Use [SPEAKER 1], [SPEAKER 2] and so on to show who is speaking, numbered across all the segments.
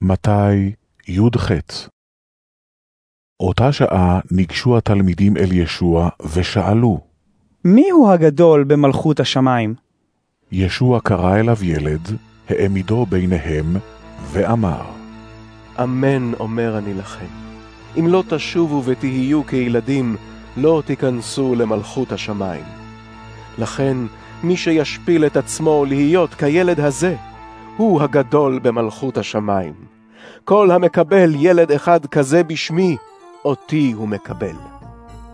[SPEAKER 1] מתי י"ח אותה שעה ניגשו התלמידים אל ישוע ושאלו.
[SPEAKER 2] מי הוא הגדול במלכות השמיים?
[SPEAKER 1] ישוע קרא אליו ילד, העמידו ביניהם, ואמר,
[SPEAKER 3] אמן אומר אני לכם, אם לא תשובו ותהיו כילדים, לא תיכנסו למלכות השמיים. לכן, מי שישפיל את עצמו להיות כילד הזה, הוא הגדול במלכות השמיים. כל המקבל ילד אחד כזה בשמי, אותי הוא מקבל.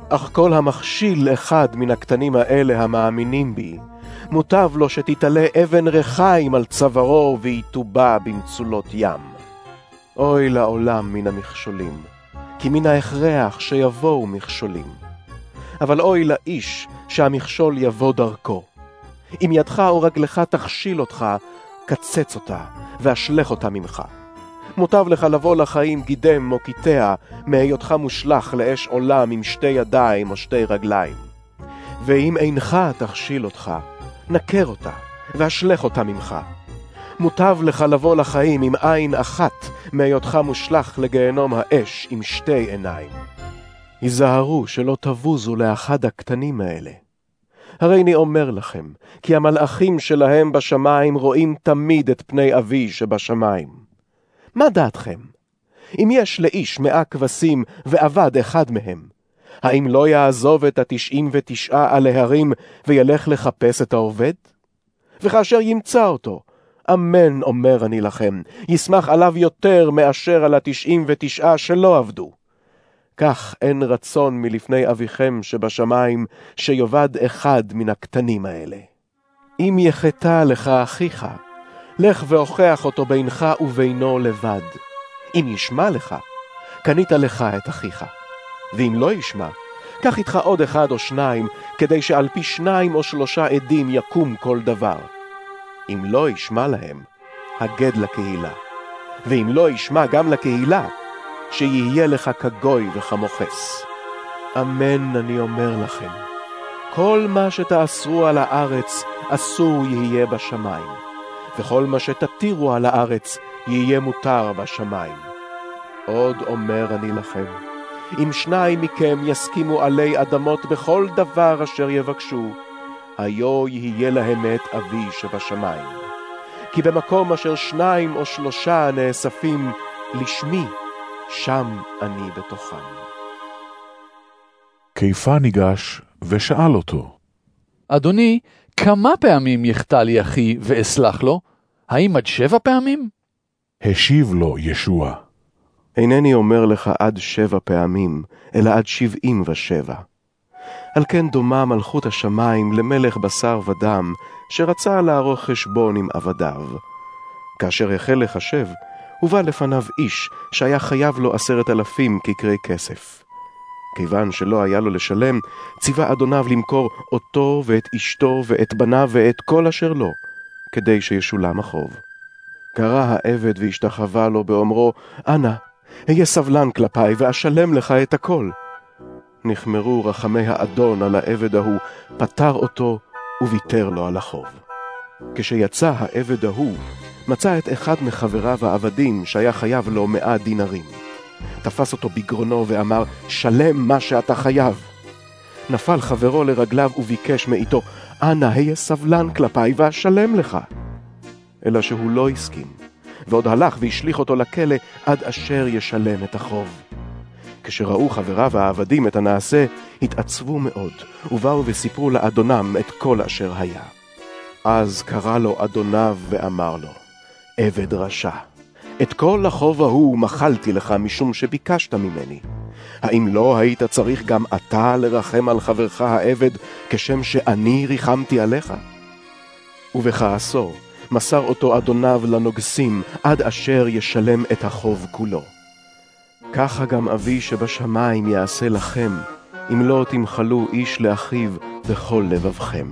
[SPEAKER 3] אך כל המכשיל אחד מן הקטנים האלה המאמינים בי, מוטב לו שתתעלה אבן רחיים על צווארו ויטובע במצולות ים. אוי לעולם מן המכשולים, כי מן ההכרח שיבואו מכשולים. אבל אוי לאיש שהמכשול יבוא דרכו. אם ידך או רגלך תכשיל אותך, קצץ אותה, ואשלך אותה ממך. מוטב לך לבוא לחיים גידם או קיטע, מהיותך מושלך לאש עולם עם שתי ידיים או שתי רגליים. ואם אינך תכשיל אותך, נקר אותה, ואשלך אותה ממך. מוטב לך לבוא לחיים עם עין אחת, מהיותך מושלך לגיהנום האש עם שתי עיניים. היזהרו שלא תבוזו לאחד הקטנים האלה. הרי אני אומר לכם, כי המלאכים שלהם בשמיים רואים תמיד את פני אבי שבשמיים. מה דעתכם? אם יש לאיש מאה כבשים ועבד אחד מהם, האם לא יעזוב את התשעים ותשעה על ההרים וילך לחפש את העובד? וכאשר ימצא אותו, אמן אומר אני לכם, ישמח עליו יותר מאשר על התשעים ותשעה שלא עבדו. כך אין רצון מלפני אביכם שבשמיים, שיאבד אחד מן הקטנים האלה. אם יחטא לך אחיך, לך והוכח אותו בינך ובינו לבד. אם ישמע לך, קנית לך את אחיך. ואם לא ישמע, קח איתך עוד אחד או שניים, כדי שעל פי שניים או שלושה עדים יקום כל דבר. אם לא ישמע להם, הגד לקהילה. ואם לא ישמע גם לקהילה, שיהיה לך כגוי וכמוכס. אמן אני אומר לכם, כל מה שתאסרו על הארץ, אסור יהיה בשמיים, וכל מה שתתירו על הארץ, יהיה מותר בשמיים. עוד אומר אני לכם, אם שניים מכם יסכימו עלי אדמות בכל דבר אשר יבקשו, היו יהיה להם את אבי שבשמיים. כי במקום אשר שניים או שלושה נאספים לשמי, שם אני בתוכם.
[SPEAKER 1] כיפה ניגש ושאל אותו.
[SPEAKER 4] אדוני, כמה פעמים יחטא לי אחי ואסלח לו? האם עד שבע פעמים?
[SPEAKER 1] השיב לו ישוע.
[SPEAKER 3] אינני אומר לך עד שבע פעמים, אלא עד שבעים ושבע. על כן דומה מלכות השמיים למלך בשר ודם, שרצה לערוך חשבון עם עבדיו. כאשר החל לחשב, הובא לפניו איש שהיה חייב לו עשרת אלפים כקרי כסף. כיוון שלא היה לו לשלם, ציווה אדוניו למכור אותו ואת אשתו ואת בניו ואת כל אשר לו, כדי שישולם החוב. קרא העבד והשתחווה לו באומרו, אנא, אהיה סבלן כלפיי ואשלם לך את הכל. נחמרו רחמי האדון על העבד ההוא, פטר אותו וויתר לו על החוב. כשיצא העבד ההוא, מצא את אחד מחבריו העבדים שהיה חייב לו מאה דינרים. תפס אותו בגרונו ואמר, שלם מה שאתה חייב. נפל חברו לרגליו וביקש מאיתו, אנא היה סבלן כלפיי ואשלם לך. אלא שהוא לא הסכים, ועוד הלך והשליך אותו לכלא עד אשר ישלם את החוב. כשראו חבריו העבדים את הנעשה, התעצבו מאוד, ובאו וסיפרו לאדונם את כל אשר היה. אז קרא לו אדוניו ואמר לו, עבד רשע, את כל החוב ההוא מחלתי לך משום שביקשת ממני. האם לא היית צריך גם אתה לרחם על חברך העבד, כשם שאני ריחמתי עליך? ובכעסו מסר אותו אדוניו לנוגסים, עד אשר ישלם את החוב כולו. ככה גם אבי שבשמיים יעשה לכם, אם לא תמחלו איש לאחיו בכל לבבכם.